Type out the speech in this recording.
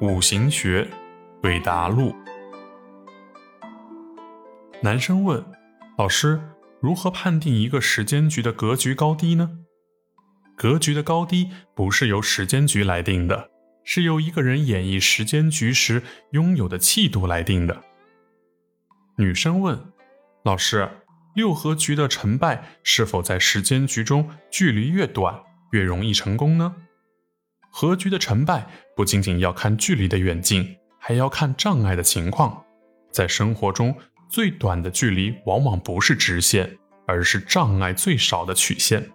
五行学韦达录。男生问老师：如何判定一个时间局的格局高低呢？格局的高低不是由时间局来定的，是由一个人演绎时间局时拥有的气度来定的。女生问老师：六合局的成败是否在时间局中距离越短越容易成功呢？和局的成败不仅仅要看距离的远近，还要看障碍的情况。在生活中，最短的距离往往不是直线，而是障碍最少的曲线。